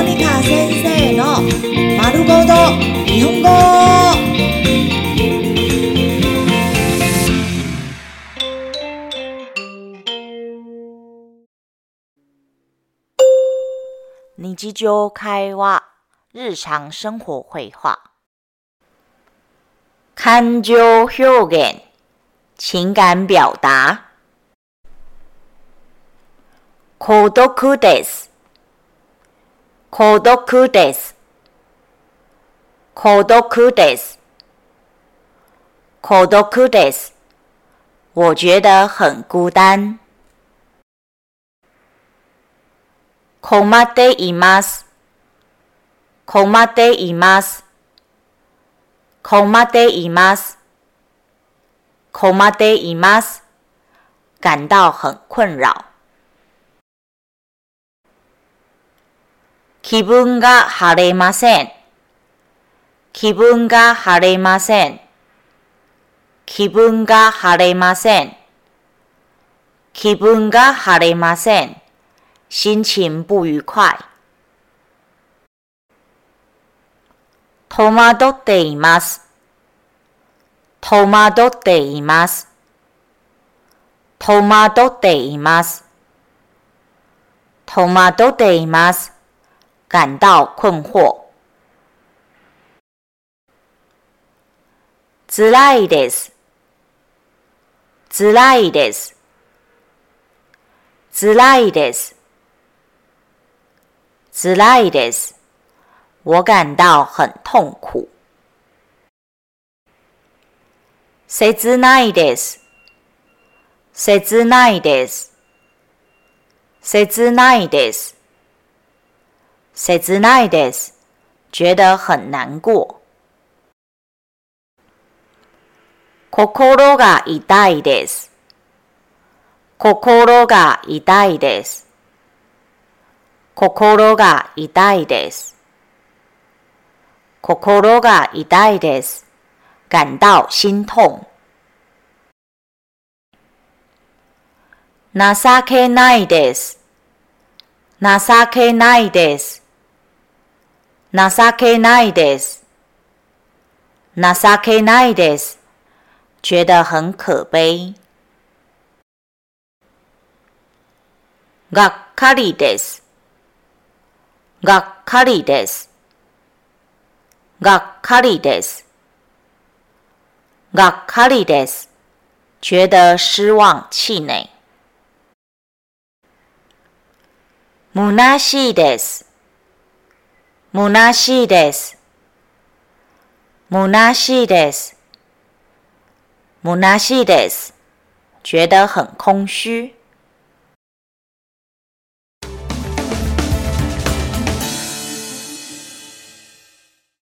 モニカ先生の丸ごと日本語。日常会話、日常生活会話。感情表現、情感表達。孤独です。孤独です。孤独です。孤独です。我覺得很孤單。困っています。困っています。困っています。困っています。感到很困擾。気分が晴れません。気分が晴れません。気分が晴れません。気分が晴れません。心情不愉快。戸惑っています。戸惑っています。戸惑っています。戸惑っています。感到困惑。辛いです。辛いです。辛いです。辛いです。我感到很痛苦。切ないです。切ないです。切ないです。切ないです。覺得很難過。心が痛いです。心が痛いです。心が痛いです。心が痛いです。感到心痛。情けないです。情けないです。情けないです。情けないです。覺得很可悲。がっかりです。がっかりです。がっかりです。がっかりです。覺得失望氣餒。虚しいです。虚しいです。虚しいです。虚しいです。覺得很空虚。